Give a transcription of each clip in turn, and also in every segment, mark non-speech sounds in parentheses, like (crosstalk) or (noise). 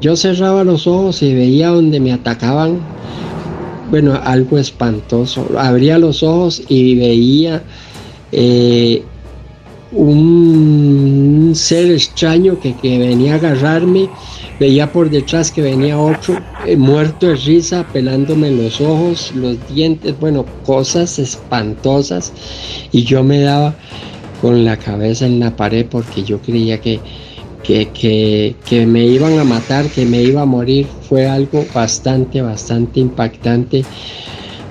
yo cerraba los ojos y veía donde me atacaban, bueno, algo espantoso. Abría los ojos y veía eh, un ser extraño que, venía a agarrarme. Veía por detrás que venía otro eh, muerto de risa, pelándome los ojos, los dientes, bueno, cosas espantosas. Y yo me daba con la cabeza en la pared porque yo creía que, que, que, me iban a matar, que me iba a morir, fue algo bastante, bastante impactante.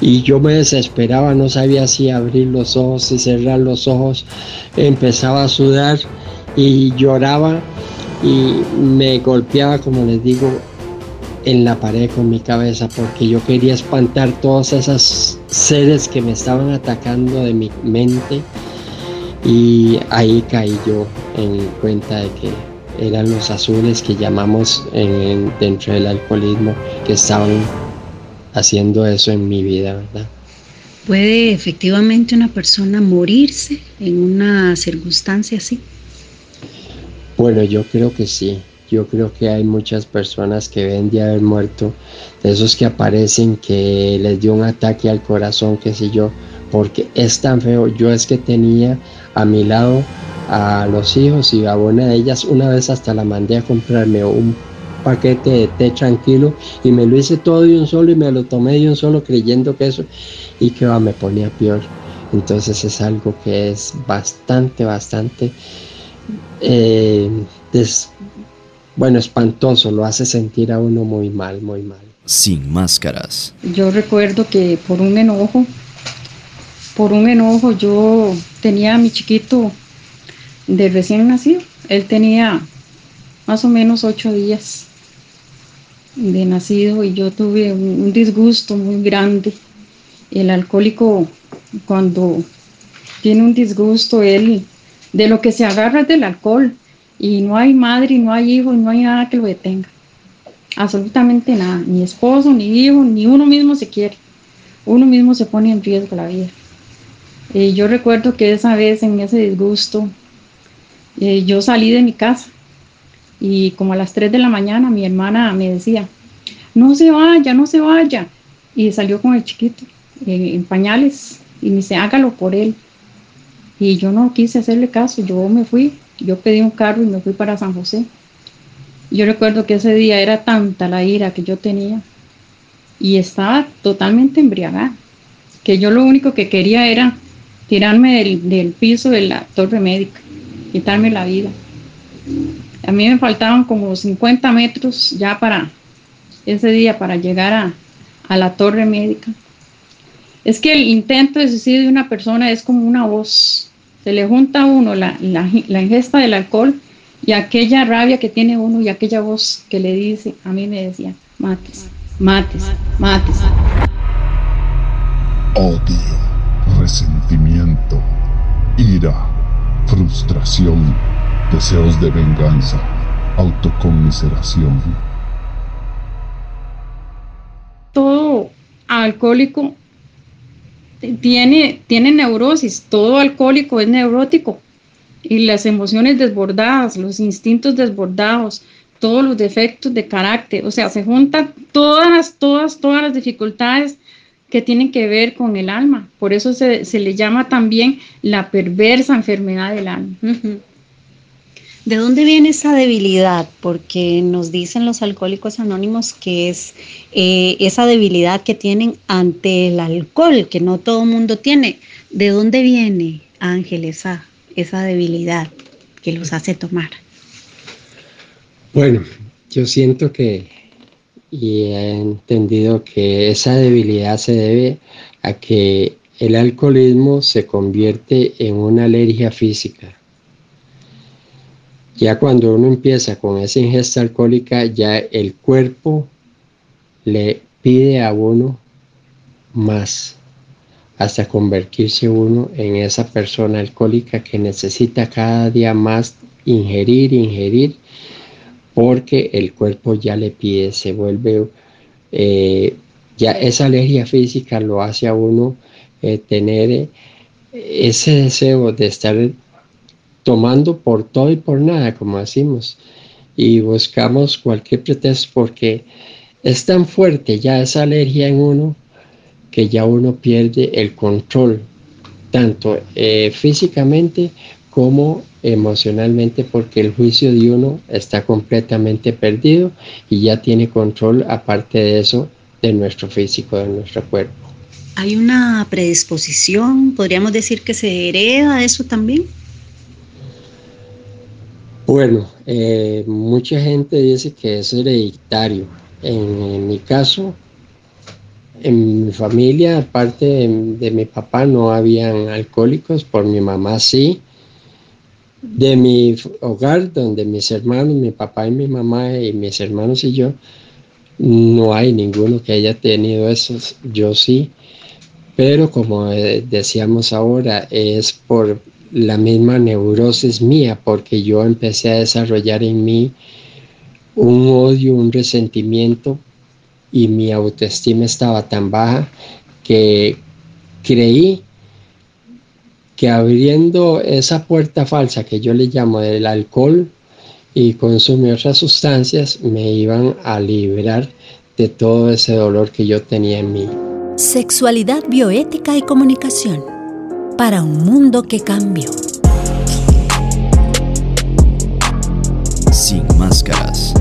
Y yo me desesperaba, no sabía si abrir los ojos, si cerrar los ojos, empezaba a sudar y lloraba y me golpeaba, como les digo, en la pared con mi cabeza porque yo quería espantar todos esos seres que me estaban atacando de mi mente y ahí caí yo en cuenta de que eran los azules que llamamos dentro del alcoholismo que estaban haciendo eso en mi vida, ¿verdad? ¿Puede efectivamente una persona morirse en una circunstancia así? Bueno, yo creo que sí. Yo creo que hay muchas personas que ven de haber muerto, de esos que aparecen que les dio un ataque al corazón, qué sé yo, porque es tan feo. Yo es que tenía a mi lado a los hijos y a una de ellas una vez hasta la mandé a comprarme un paquete de té tranquilo y me lo hice todo de un solo y me lo tomé de un solo creyendo que eso y que va, me ponía peor. Entonces es algo que es bastante, bastante, eh, bueno, espantoso, lo hace sentir a uno muy mal, muy mal. Sin máscaras. Yo recuerdo que por un enojo, por un enojo yo tenía a mi chiquito de recién nacido. Él tenía más o menos ocho días de nacido y yo tuve un, disgusto muy grande. El alcohólico cuando tiene un disgusto, él de lo que se agarra es del alcohol y no hay madre, no hay hijo, no hay nada que lo detenga. Absolutamente nada, ni esposo, ni hijo, ni uno mismo se quiere. Uno mismo se pone en riesgo la vida. Y yo recuerdo que esa vez en ese disgusto, eh, yo salí de mi casa y como a las 3 de la mañana mi hermana me decía, no se vaya, no se vaya. Y salió con el chiquito en pañales y me dice, hágalo por él. Y yo no quise hacerle caso, yo me fui, yo pedí un carro y me fui para San José. Yo recuerdo que ese día era tanta la ira que yo tenía y estaba totalmente embriagada, que yo lo único que quería era tirarme del, del piso de la torre médica, quitarme la vida. A mí me faltaban como 50 metros ya para ese día, para llegar a, la torre médica. Es que el intento de suicidio de una persona es como una voz. Se le junta a uno la, la, ingesta del alcohol y aquella rabia que tiene uno y aquella voz que le dice, a mí me decía, mates, mates, mates. Odio, resentimiento, ira, frustración deseos de venganza, autoconmiseración. Todo alcohólico tiene, tiene neurosis, todo alcohólico es neurótico y las emociones desbordadas, los instintos desbordados, todos los defectos de carácter, o sea, se juntan todas, todas, todas las dificultades que tienen que ver con el alma. Por eso se, le llama también la perversa enfermedad del alma. ¿De dónde viene esa debilidad? Porque nos dicen los alcohólicos anónimos que es eh, esa debilidad que tienen ante el alcohol, que no todo el mundo tiene. ¿De dónde viene, Ángel, esa, esa debilidad que los hace tomar? Bueno, yo siento que y he entendido que esa debilidad se debe a que el alcoholismo se convierte en una alergia física. Ya cuando uno empieza con esa ingesta alcohólica, ya el cuerpo le pide a uno más hasta convertirse uno en esa persona alcohólica que necesita cada día más ingerir, ingerir, porque el cuerpo ya le pide, se vuelve, eh, ya esa alergia física lo hace a uno eh, tener ese deseo de estar tomando por todo y por nada, como decimos. y buscamos cualquier pretexto porque es tan fuerte ya esa alergia en uno que ya uno pierde el control, tanto eh, físicamente como emocionalmente, porque el juicio de uno está completamente perdido y ya tiene control, aparte de eso, de nuestro físico, de nuestro cuerpo. ¿Hay una predisposición? ¿Podríamos decir que se hereda eso también? Bueno, eh, mucha gente dice que es hereditario. En, mi caso, en mi familia, aparte de, mi papá, no habían alcohólicos, por mi mamá sí. De mi hogar, donde mis hermanos, mi papá y mi mamá y mis hermanos y yo, no hay ninguno que haya tenido eso, yo sí. Pero como eh, decíamos ahora, es por la misma neurosis mía, porque yo empecé a desarrollar en mí un odio, un resentimiento y mi autoestima estaba tan baja que creí que abriendo esa puerta falsa que yo le llamo del alcohol y consumir otras sustancias me iban a liberar de todo ese dolor que yo tenía en mí. Sexualidad bioética y comunicación para un mundo que cambió. Sin máscaras.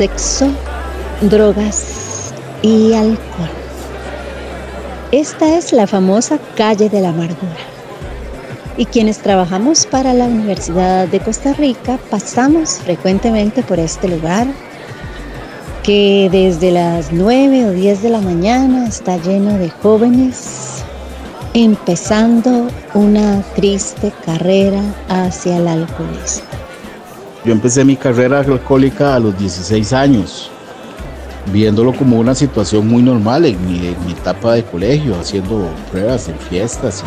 Sexo, drogas y alcohol. Esta es la famosa calle de la amargura. Y quienes trabajamos para la Universidad de Costa Rica pasamos frecuentemente por este lugar que desde las 9 o 10 de la mañana está lleno de jóvenes empezando una triste carrera hacia el alcoholismo. Yo empecé mi carrera alcohólica a los 16 años viéndolo como una situación muy normal en mi, etapa de colegio, haciendo pruebas en fiestas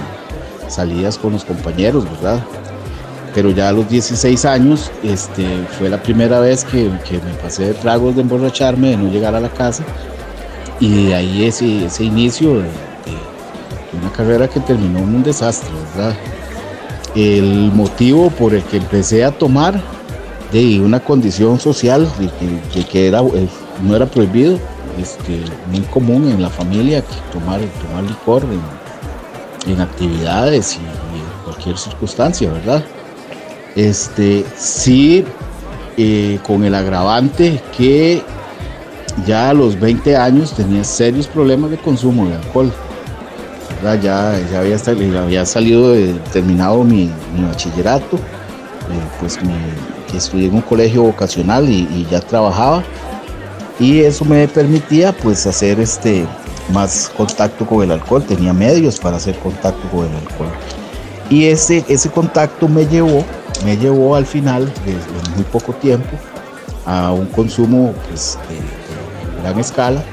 y salidas con los compañeros, ¿verdad? Pero ya a los 16 años este, fue la primera vez que, me pasé de tragos de emborracharme, de no llegar a la casa. Y de ahí ese, ese inicio de, una carrera que terminó en un desastre, ¿verdad? El motivo por el que empecé a tomar de una condición social que, que, era no era prohibido, este, muy común en la familia tomar, tomar licor en, actividades y, en cualquier circunstancia, ¿verdad? Este, sí, eh, con el agravante que ya a los 20 años tenía serios problemas de consumo de alcohol. Ya, ya había, salido, terminado mi, bachillerato, eh, pues estudié en un colegio vocacional y ya trabajaba y eso me permitía pues hacer este más contacto con el alcohol, tenía medios para hacer contacto con el alcohol. Y ese, ese contacto me llevó, me llevó al final, de, muy poco tiempo, a un consumo pues, de, gran escala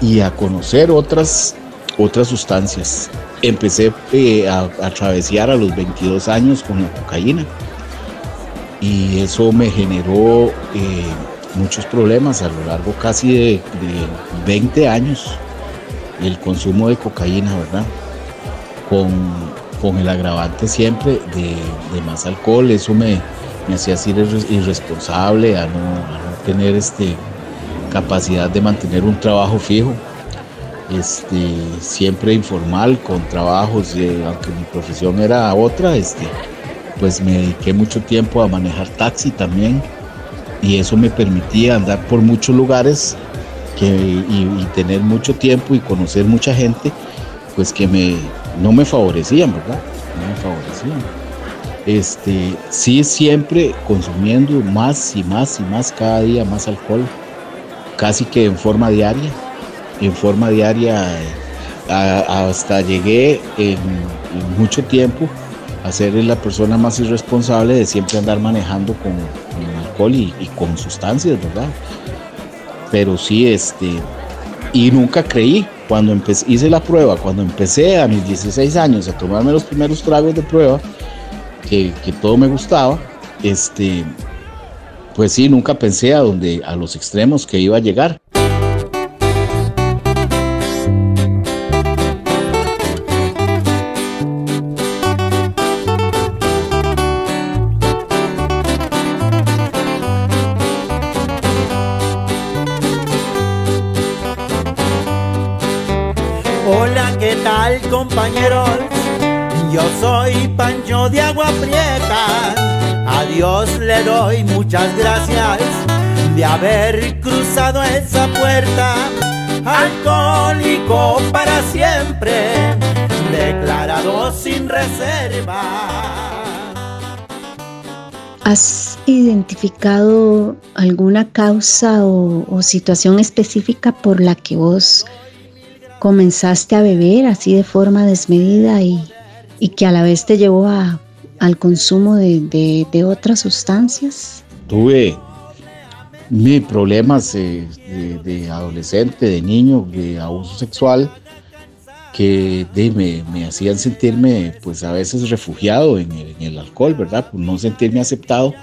y a conocer otras, otras sustancias. Empecé eh, a, a travesar a los 22 años con la cocaína y eso me generó eh, muchos problemas a lo largo casi de, 20 años el consumo de cocaína, ¿verdad? Con, con el agravante siempre de, más alcohol, eso me, me hacía ser irresponsable, a no, tener este, capacidad de mantener un trabajo fijo, este, siempre informal, con trabajos, aunque mi profesión era otra, este, pues me dediqué mucho tiempo a manejar taxi también y eso me permitía andar por muchos lugares y, tener mucho tiempo y conocer mucha gente, pues que me, no me favorecían, ¿verdad? No me favorecían. Este, sí, siempre consumiendo más y más y más cada día más alcohol, casi que en forma diaria, en forma diaria hasta llegué en mucho tiempo a ser la persona más irresponsable de siempre andar manejando con, alcohol y, con sustancias, ¿verdad? Pero sí, este, y nunca creí, cuando empecé, hice la prueba, cuando empecé a mis 16 años a tomarme los primeros tragos de prueba, que, todo me gustaba, este, pues sí, nunca pensé a, donde, a los extremos que iba a llegar. Compañeros? Yo soy Pancho de Agua Prieta a Dios le doy muchas gracias de haber cruzado esa puerta. Alcohólico para siempre, declarado sin reserva. ¿Has identificado alguna causa o, situación específica por la que vos comenzaste a beber así de forma desmedida y, y que a la vez te llevó a al consumo de, otras sustancias? Tuve mis problemas de, adolescente, de niño, de abuso sexual, que me, hacían sentirme pues a veces refugiado en el, alcohol, ¿verdad? Por no sentirme aceptado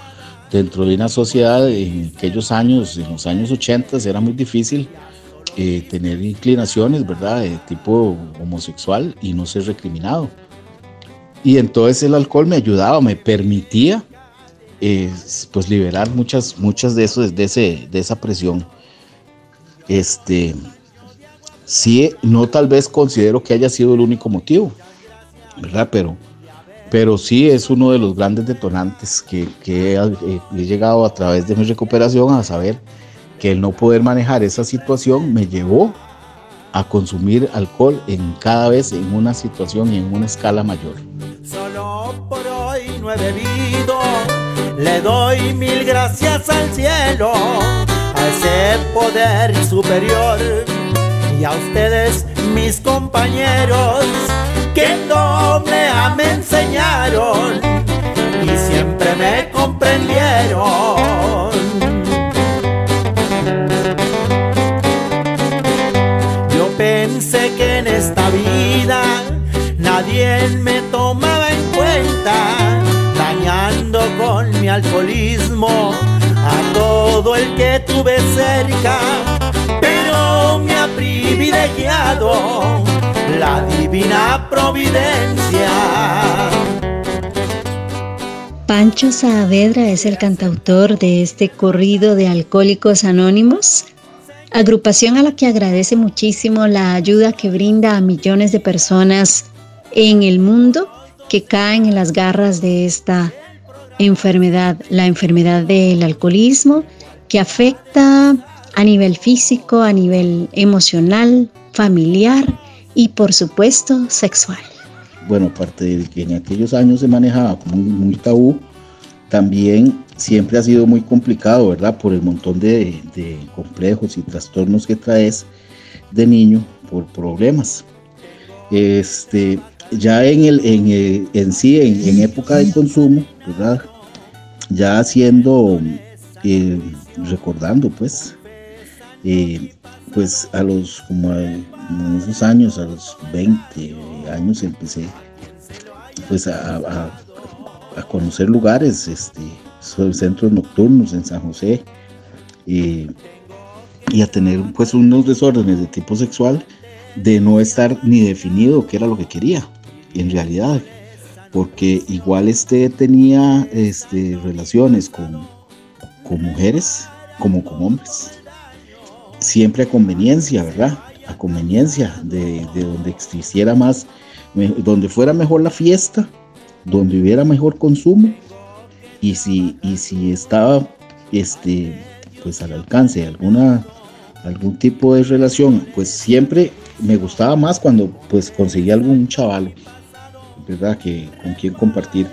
dentro de una sociedad en aquellos años, en los años 80 era muy difícil eh, tener inclinaciones, ¿verdad? De tipo homosexual y no ser recriminado. Y entonces el alcohol me ayudaba, me permitía pues liberar muchas, muchas de, eso, de, ese, de esa presión. Este, sí, no tal vez considero que haya sido el único motivo, ¿verdad? Pero, pero sí es uno de los grandes detonantes que, que he, he, llegado a través de mi recuperación a saber que el no poder manejar esa situación me llevó a consumir alcohol en cada vez en una situación y en una escala mayor. Solo por hoy no he bebido, le doy mil gracias al cielo, a ese poder superior y a ustedes mis compañeros que no me enseñaron y siempre me comprendieron. Nadie me tomaba en cuenta, dañando con mi alcoholismo a todo el que tuve cerca, pero me ha privilegiado la divina providencia. Pancho Saavedra es el cantautor de este corrido de Alcohólicos Anónimos agrupación a la que agradece muchísimo la ayuda que brinda a millones de personas en el mundo que caen en las garras de esta enfermedad, la enfermedad del alcoholismo, que afecta a nivel físico, a nivel emocional, familiar y por supuesto sexual. Bueno, aparte de que en aquellos años se manejaba como muy tabú, también siempre ha sido muy complicado, ¿verdad? Por el montón de, complejos y trastornos que traes de niño por problemas. Este, ya en, el, en, en sí, en, época de consumo. Ya haciendo, eh, recordando pues, eh, pues a los, como en esos años, a los 20 años empecé pues a, a conocer lugares, este, centros nocturnos en San José y a tener pues unos desórdenes de tipo sexual de no estar ni definido qué era lo que quería en realidad porque igual este tenía este, relaciones con, con mujeres como con hombres. Siempre a conveniencia verdad a conveniencia de, de donde existiera más donde fuera mejor la fiesta donde hubiera mejor consumo y si, y si estaba este, pues al alcance de alguna, algún tipo de relación, pues siempre me gustaba más cuando pues conseguía algún chaval, ¿verdad? Que con quien compartir.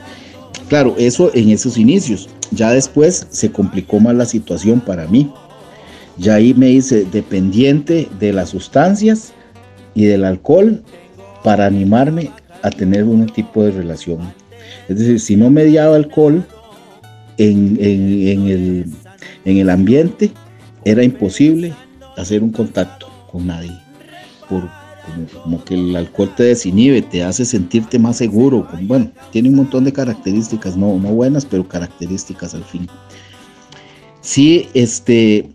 Claro, eso en esos inicios. Ya después se complicó más la situación para mí. Ya ahí me hice dependiente de las sustancias y del alcohol para animarme a tener un tipo de relación. Es decir, si no me mediaba alcohol, en, el, ambiente era imposible hacer un contacto con nadie. Por, como, que el alcohol te desinhibe, te hace sentirte más seguro. bueno, tiene un montón de características, no, no buenas, pero características al fin. sí, este,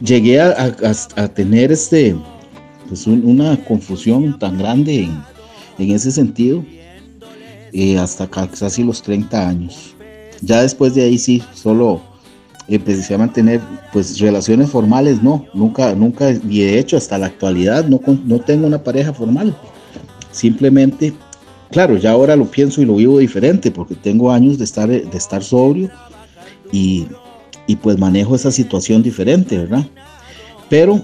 llegué a, tener este, pues una confusión tan grande en, ese sentido, eh, hasta casi los 30 años. Ya después de ahí sí, solo empecé a mantener pues relaciones formales, no, nunca, nunca, y de hecho hasta la actualidad no, no tengo una pareja formal. Simplemente, claro, ya ahora lo pienso y lo vivo diferente porque tengo años de estar, de estar sobrio y, y pues manejo esa situación diferente, ¿verdad? Pero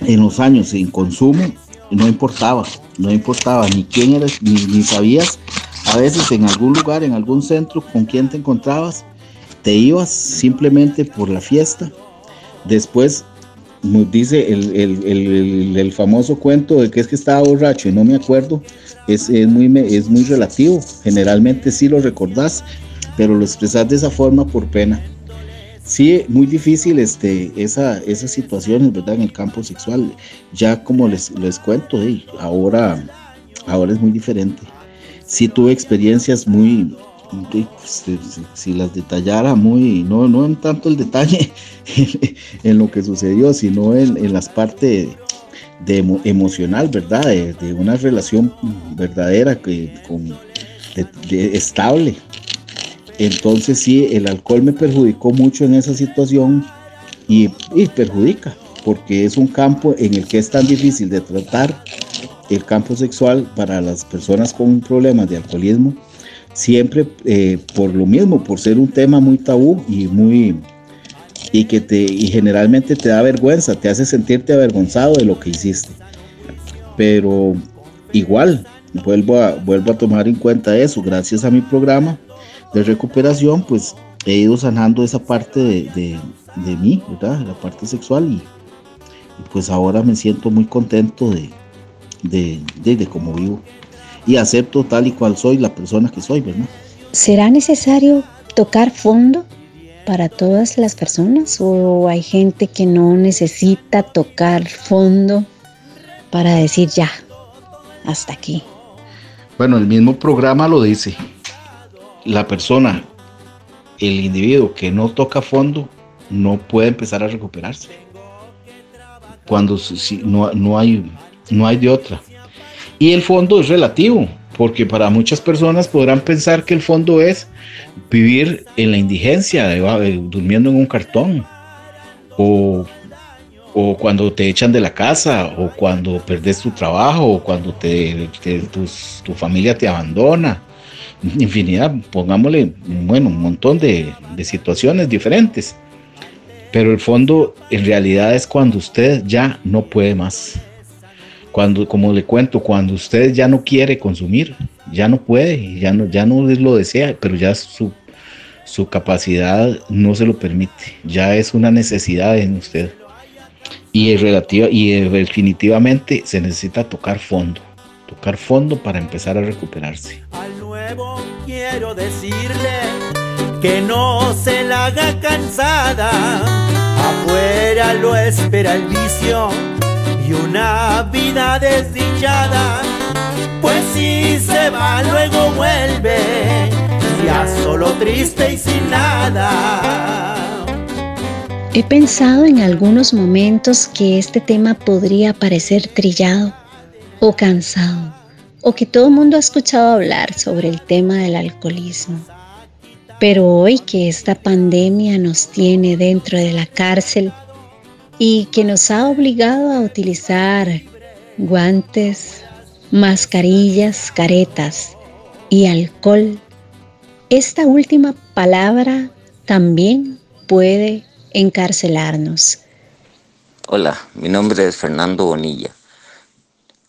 en los años sin consumo no importaba, no importaba ni quién eres, ni, ni sabías a veces en algún lugar, en algún centro, con quién te encontrabas te ibas simplemente por la fiesta. Después dice el, famoso cuento de que es que estaba borracho y no me acuerdo, es, muy, es muy relativo. Generalmente sí lo recordás, pero lo expresás de esa forma por pena. Sí, muy difícil este, esa, esas situaciones, ¿verdad? En el campo sexual. Ya como les, les cuento, ahora, ahora es muy diferente. Sí tuve experiencias muy, si, las detallara muy, no, no en tanto el detalle (laughs) en lo que sucedió, sino en, las partes de emocional, ¿verdad? De, una relación verdadera que, estable. Entonces sí, el alcohol me perjudicó mucho en esa situación y, y perjudica, porque es un campo en el que es tan difícil de tratar el campo sexual para las personas con problemas de alcoholismo siempre eh, por lo mismo, por ser un tema muy tabú y muy y que te y generalmente te da vergüenza, te hace sentirte avergonzado de lo que hiciste. Pero igual vuelvo a vuelvo a tomar en cuenta eso, gracias a mi programa de recuperación, pues he ido sanando esa parte de, de, mí, ¿verdad? La parte sexual y, pues ahora me siento muy contento de, de, de cómo vivo y acepto tal y cual soy, la persona que soy, ¿verdad? ¿Será necesario tocar fondo para todas las personas o hay gente que no necesita tocar fondo para decir ya, hasta aquí? Bueno, el mismo programa lo dice. La persona, el individuo que no toca fondo, no puede empezar a recuperarse. Cuando si, no, no, hay, no hay de otra. Y el fondo es relativo, porque para muchas personas podrán pensar que el fondo es vivir en la indigencia, durmiendo en un cartón, o, cuando te echan de la casa, o cuando perdes tu trabajo, o cuando te, tu familia te abandona. Infinidad, pongámosle, bueno, un montón de, de situaciones diferentes. Pero el fondo en realidad es cuando usted ya no puede más cuando, como le cuento, cuando usted ya no quiere consumir, ya no puede, ya no, ya no lo desea, pero ya su, su capacidad no se lo permite, ya es una necesidad en usted. Y, relativa, y definitivamente se necesita tocar fondo, tocar fondo para empezar a recuperarse. Al nuevo quiero decirle que no se la haga cansada, afuera lo espera el vicio una vida desdichada, pues si se va luego vuelve, ya solo triste y sin nada. He pensado en algunos momentos que este tema podría parecer trillado o cansado, o que todo el mundo ha escuchado hablar sobre el tema del alcoholismo. Pero hoy que esta pandemia nos tiene dentro de la cárcel, y que nos ha obligado a utilizar guantes, mascarillas, caretas y alcohol. Esta última palabra también puede encarcelarnos. Hola, mi nombre es Fernando Bonilla.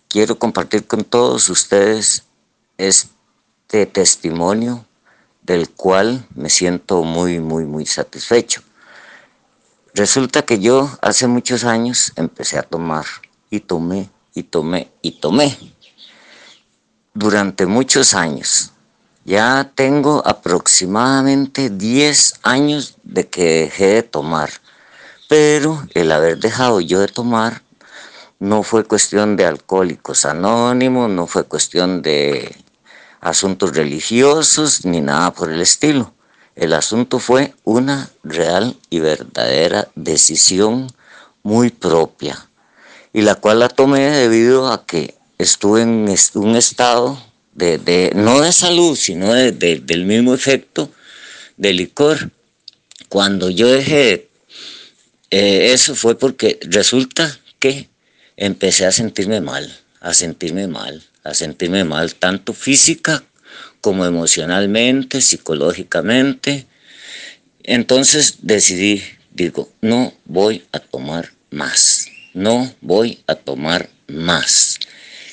Quiero compartir con todos ustedes este testimonio del cual me siento muy, muy, muy satisfecho. Resulta que yo hace muchos años empecé a tomar y tomé y tomé y tomé. Durante muchos años. Ya tengo aproximadamente 10 años de que dejé de tomar. Pero el haber dejado yo de tomar no fue cuestión de alcohólicos anónimos, no fue cuestión de asuntos religiosos ni nada por el estilo. El asunto fue una real y verdadera decisión muy propia y la cual la tomé debido a que estuve en un estado de, no de salud, sino del mismo efecto del licor. Cuando yo dejé eh, eso fue porque resulta que empecé a sentirme mal, a sentirme mal, a sentirme mal, tanto física como emocionalmente, psicológicamente. Entonces decidí, digo, no voy a tomar más, no voy a tomar más.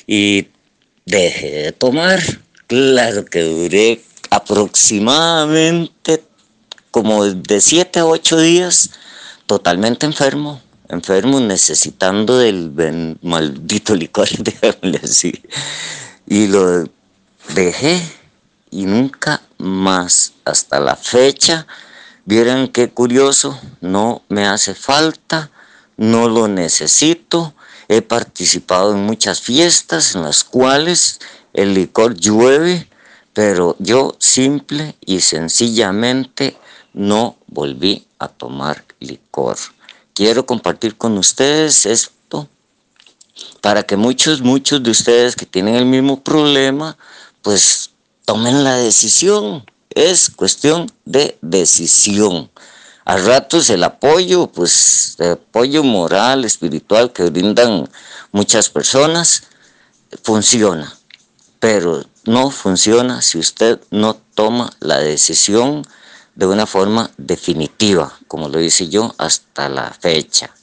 Y dejé de tomar, claro que duré aproximadamente como de 7 a 8 días totalmente enfermo, enfermo, necesitando del maldito licor, (laughs) déjame así. Y lo dejé y nunca más, hasta la fecha, vieran qué curioso, no me hace falta, no lo necesito, he participado en muchas fiestas en las cuales el licor llueve, pero yo simple y sencillamente no volví a tomar licor. Quiero compartir con ustedes esto para que muchos, muchos de ustedes que tienen el mismo problema, pues tomen la decisión. Es cuestión de decisión. A ratos el apoyo, pues el apoyo moral, espiritual que brindan muchas personas, funciona. Pero no funciona si usted no toma la decisión de una forma definitiva, como lo hice yo hasta la fecha.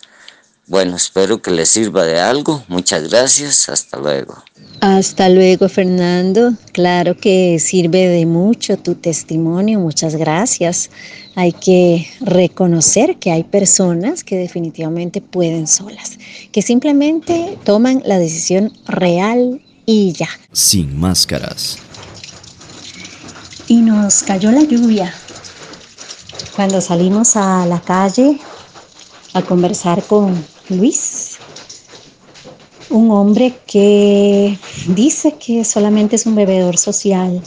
Bueno, espero que les sirva de algo. Muchas gracias. Hasta luego. Hasta luego, Fernando. Claro que sirve de mucho tu testimonio. Muchas gracias. Hay que reconocer que hay personas que definitivamente pueden solas, que simplemente toman la decisión real y ya. Sin máscaras. Y nos cayó la lluvia cuando salimos a la calle a conversar con Luis, un hombre que dice que solamente es un bebedor social,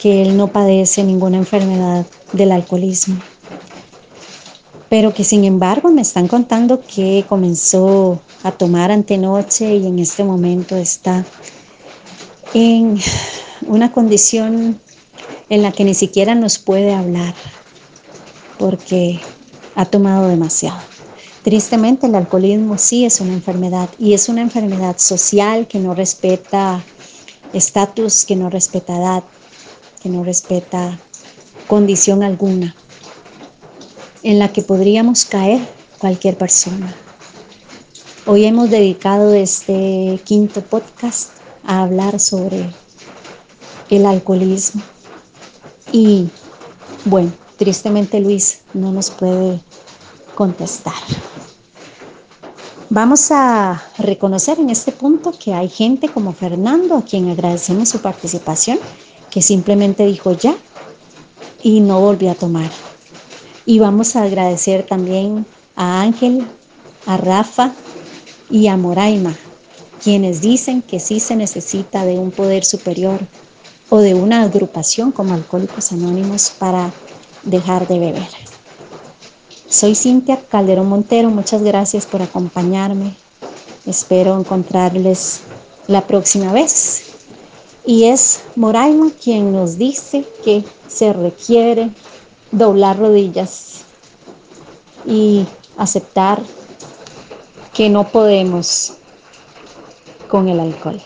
que él no padece ninguna enfermedad del alcoholismo, pero que sin embargo me están contando que comenzó a tomar antenoche y en este momento está en una condición en la que ni siquiera nos puede hablar porque ha tomado demasiado. Tristemente el alcoholismo sí es una enfermedad y es una enfermedad social que no respeta estatus, que no respeta edad, que no respeta condición alguna, en la que podríamos caer cualquier persona. Hoy hemos dedicado este quinto podcast a hablar sobre el alcoholismo y bueno, Tristemente Luis no nos puede contestar. Vamos a reconocer en este punto que hay gente como Fernando, a quien agradecemos su participación, que simplemente dijo ya y no volvió a tomar. Y vamos a agradecer también a Ángel, a Rafa y a Moraima, quienes dicen que sí se necesita de un poder superior o de una agrupación como Alcohólicos Anónimos para dejar de beber. Soy Cintia Calderón Montero, muchas gracias por acompañarme. Espero encontrarles la próxima vez. Y es Moraima quien nos dice que se requiere doblar rodillas y aceptar que no podemos con el alcohol.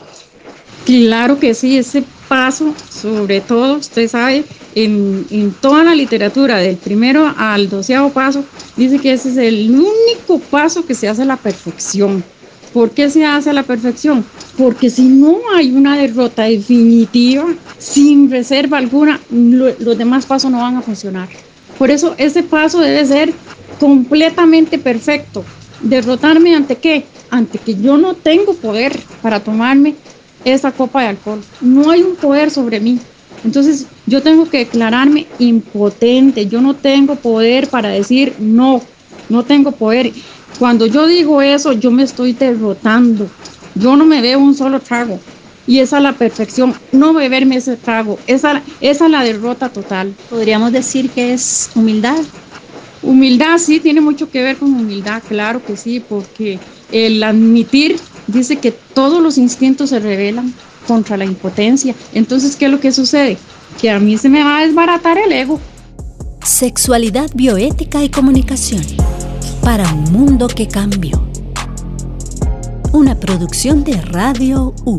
Claro que sí, ese paso, sobre todo, usted sabe, en, toda la literatura, del primero al doceavo paso, dice que ese es el único paso que se hace a la perfección. ¿Por qué se hace a la perfección? Porque si no hay una derrota definitiva, sin reserva alguna, los demás pasos no van a funcionar. Por eso ese paso debe ser completamente perfecto. ¿Derrotarme ante qué? Ante que yo no tengo poder para tomarme esa copa de alcohol. No hay un poder sobre mí. Entonces yo tengo que declararme impotente, yo no tengo poder para decir no, no tengo poder. Cuando yo digo eso, yo me estoy derrotando, yo no me veo un solo trago. y esa es la perfección, no beberme ese trago, esa, esa es la derrota total. Podríamos decir que es humildad. Humildad sí tiene mucho que ver con humildad, claro que sí, porque el admitir dice que todos los instintos se rebelan contra la impotencia. Entonces, ¿qué es lo que sucede? Que a mí se me va a desbaratar el ego. Sexualidad bioética y comunicación para un mundo que cambió. Una producción de Radio U.